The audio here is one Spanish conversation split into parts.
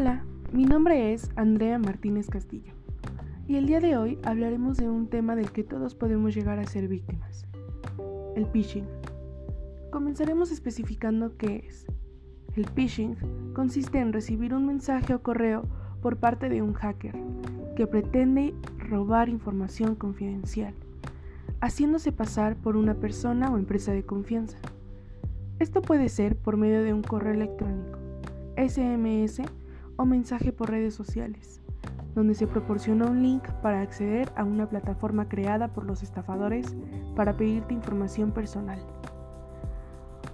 Hola, mi nombre es Andrea Martínez Castillo y el día de hoy hablaremos de un tema del que todos podemos llegar a ser víctimas, el phishing. Comenzaremos especificando qué es. El phishing consiste en recibir un mensaje o correo por parte de un hacker que pretende robar información confidencial, haciéndose pasar por una persona o empresa de confianza. Esto puede ser por medio de un correo electrónico, SMS o mensaje por redes sociales, donde se proporciona un link para acceder a una plataforma creada por los estafadores para pedirte información personal.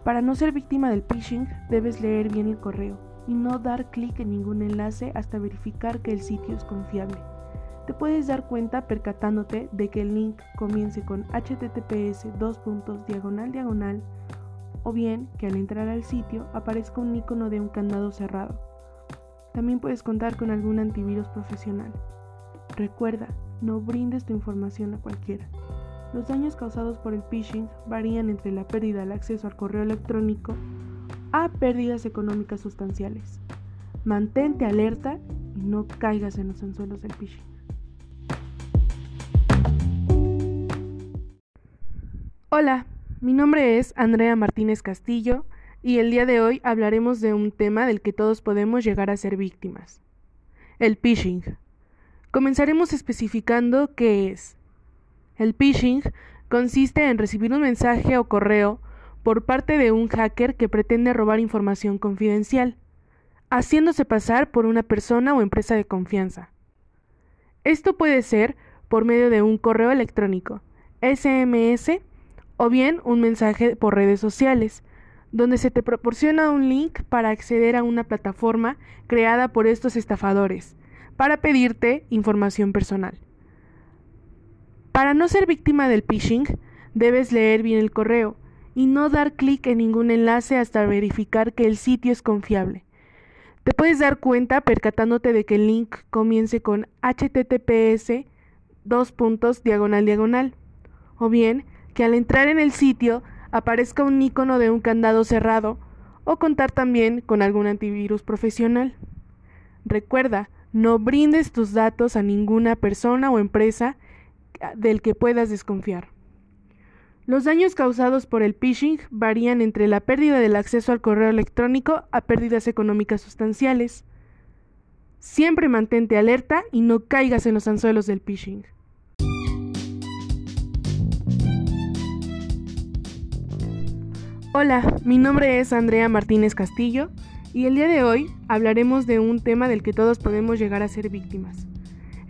Para no ser víctima del phishing, debes leer bien el correo y no dar clic en ningún enlace hasta verificar que el sitio es confiable. Te puedes dar cuenta percatándote de que el link comience con https diagonal diagonal o bien que al entrar al sitio aparezca un icono de un candado cerrado. También puedes contar con algún antivirus profesional. Recuerda, no brindes tu información a cualquiera. Los daños causados por el phishing varían entre la pérdida del acceso al correo electrónico a pérdidas económicas sustanciales. Mantente alerta y no caigas en los anzuelos del phishing. Hola, mi nombre es Andrea Martínez Castillo y el día de hoy hablaremos de un tema del que todos podemos llegar a ser víctimas, el phishing. Comenzaremos especificando qué es. El phishing consiste en recibir un mensaje o correo por parte de un hacker que pretende robar información confidencial, haciéndose pasar por una persona o empresa de confianza. Esto puede ser por medio de un correo electrónico, SMS o bien un mensaje por redes sociales, donde se te proporciona un link para acceder a una plataforma creada por estos estafadores, para pedirte información personal. Para no ser víctima del phishing, debes leer bien el correo y no dar clic en ningún enlace hasta verificar que el sitio es confiable. Te puedes dar cuenta percatándote de que el link comience con https dos puntos diagonal diagonal o bien que al entrar en el sitio aparezca un icono de un candado cerrado o contar también con algún antivirus profesional. Recuerda, no brindes tus datos a ninguna persona o empresa del que puedas desconfiar. Los daños causados por el phishing varían entre la pérdida del acceso al correo electrónico a pérdidas económicas sustanciales. Siempre mantente alerta y no caigas en los anzuelos del phishing. Hola, mi nombre es Andrea Martínez Castillo y el día de hoy hablaremos de un tema del que todos podemos llegar a ser víctimas,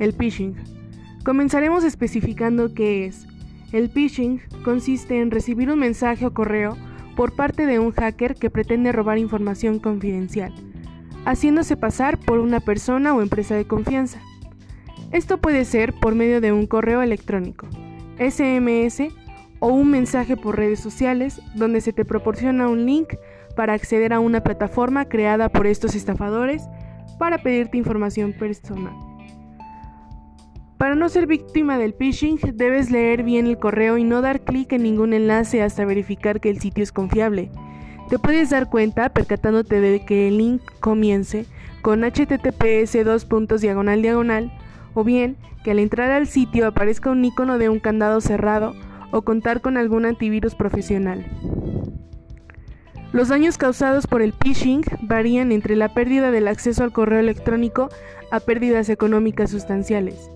el phishing. Comenzaremos especificando qué es. El phishing consiste en recibir un mensaje o correo por parte de un hacker que pretende robar información confidencial, haciéndose pasar por una persona o empresa de confianza. Esto puede ser por medio de un correo electrónico, SMS o un mensaje por redes sociales donde se te proporciona un link para acceder a una plataforma creada por estos estafadores para pedirte información personal. Para no ser víctima del phishing, debes leer bien el correo y no dar clic en ningún enlace hasta verificar que el sitio es confiable. Te puedes dar cuenta percatándote de que el link comience con https dos diagonal diagonal o bien que al entrar al sitio aparezca un icono de un candado cerrado o contar con algún antivirus profesional. Los daños causados por el phishing varían entre la pérdida del acceso al correo electrónico a pérdidas económicas sustanciales.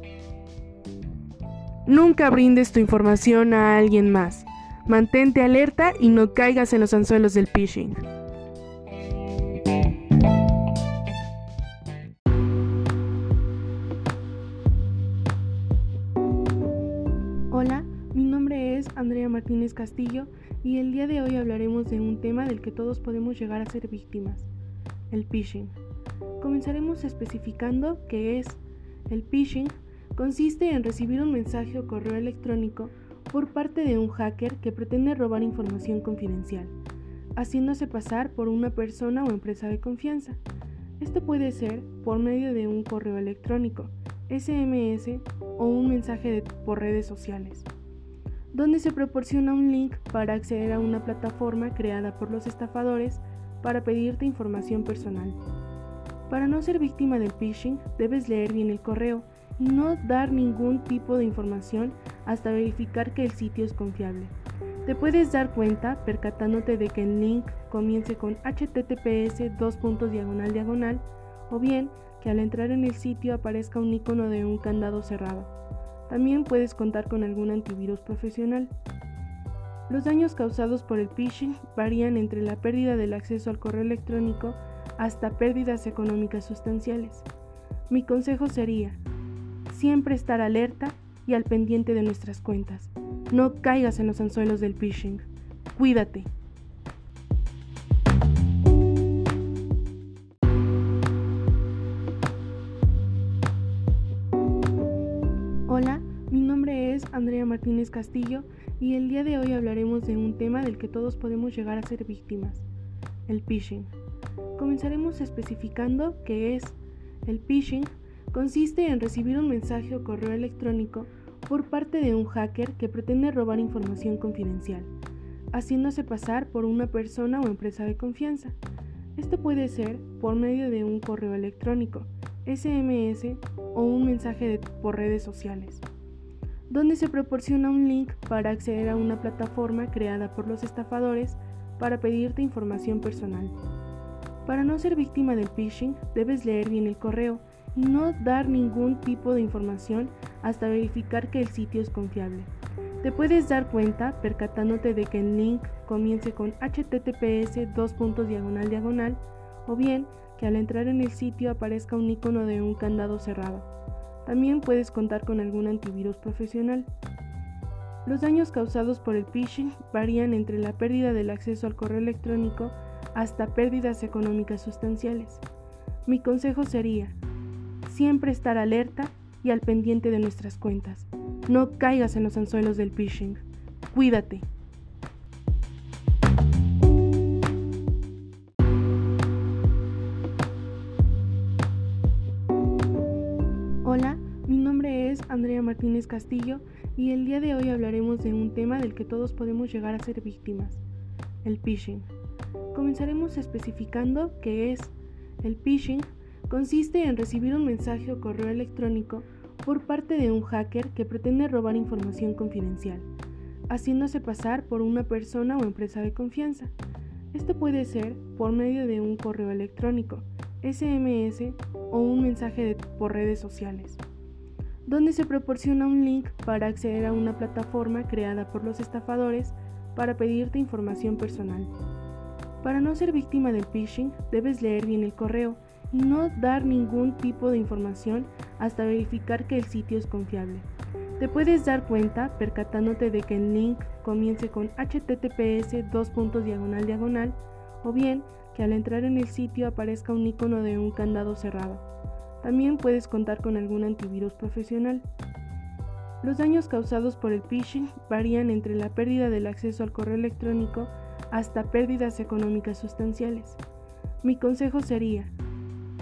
Nunca brindes tu información a alguien más. Mantente alerta y no caigas en los anzuelos del phishing. Andrea Martínez Castillo y el día de hoy hablaremos de un tema del que todos podemos llegar a ser víctimas, el phishing. Comenzaremos especificando qué es. El phishing consiste en recibir un mensaje o correo electrónico por parte de un hacker que pretende robar información confidencial, haciéndose pasar por una persona o empresa de confianza. Esto puede ser por medio de un correo electrónico, SMS o un mensaje por redes sociales, donde se proporciona un link para acceder a una plataforma creada por los estafadores para pedirte información personal. Para no ser víctima del phishing, debes leer bien el correo y no dar ningún tipo de información hasta verificar que el sitio es confiable. Te puedes dar cuenta percatándote de que el link comience con https diagonal diagonal o bien que al entrar en el sitio aparezca un icono de un candado cerrado. También puedes contar con algún antivirus profesional. Los daños causados por el phishing varían entre la pérdida del acceso al correo electrónico hasta pérdidas económicas sustanciales. Mi consejo sería, siempre estar alerta y al pendiente de nuestras cuentas. No caigas en los anzuelos del phishing. Cuídate. Andrea Martínez Castillo y el día de hoy hablaremos de un tema del que todos podemos llegar a ser víctimas, el phishing. Comenzaremos especificando qué es. El phishing consiste en recibir un mensaje o correo electrónico por parte de un hacker que pretende robar información confidencial, haciéndose pasar por una persona o empresa de confianza. Esto puede ser por medio de un correo electrónico, SMS o un mensaje por redes sociales, donde se proporciona un link para acceder a una plataforma creada por los estafadores para pedirte información personal. Para no ser víctima del phishing, debes leer bien el correo y no dar ningún tipo de información hasta verificar que el sitio es confiable. Te puedes dar cuenta percatándote de que el link comience con https diagonal diagonal o bien que al entrar en el sitio aparezca un icono de un candado cerrado. También puedes contar con algún antivirus profesional. Los daños causados por el phishing varían entre la pérdida del acceso al correo electrónico hasta pérdidas económicas sustanciales. Mi consejo sería, siempre estar alerta y al pendiente de nuestras cuentas. No caigas en los anzuelos del phishing. Cuídate. Andrea Martínez Castillo y el día de hoy hablaremos de un tema del que todos podemos llegar a ser víctimas, el phishing. Comenzaremos especificando qué es. El phishing consiste en recibir un mensaje o correo electrónico por parte de un hacker que pretende robar información confidencial, haciéndose pasar por una persona o empresa de confianza. Esto puede ser por medio de un correo electrónico, SMS o un mensaje por redes sociales, donde se proporciona un link para acceder a una plataforma creada por los estafadores para pedirte información personal. Para no ser víctima del phishing, debes leer bien el correo y no dar ningún tipo de información hasta verificar que el sitio es confiable. Te puedes dar cuenta percatándote de que el link comience con https diagonal diagonal o bien que al entrar en el sitio aparezca un icono de un candado cerrado. También puedes contar con algún antivirus profesional. Los daños causados por el phishing varían entre la pérdida del acceso al correo electrónico hasta pérdidas económicas sustanciales. Mi consejo sería,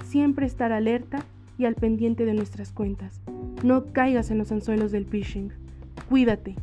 siempre estar alerta y al pendiente de nuestras cuentas. No caigas en los anzuelos del phishing. Cuídate.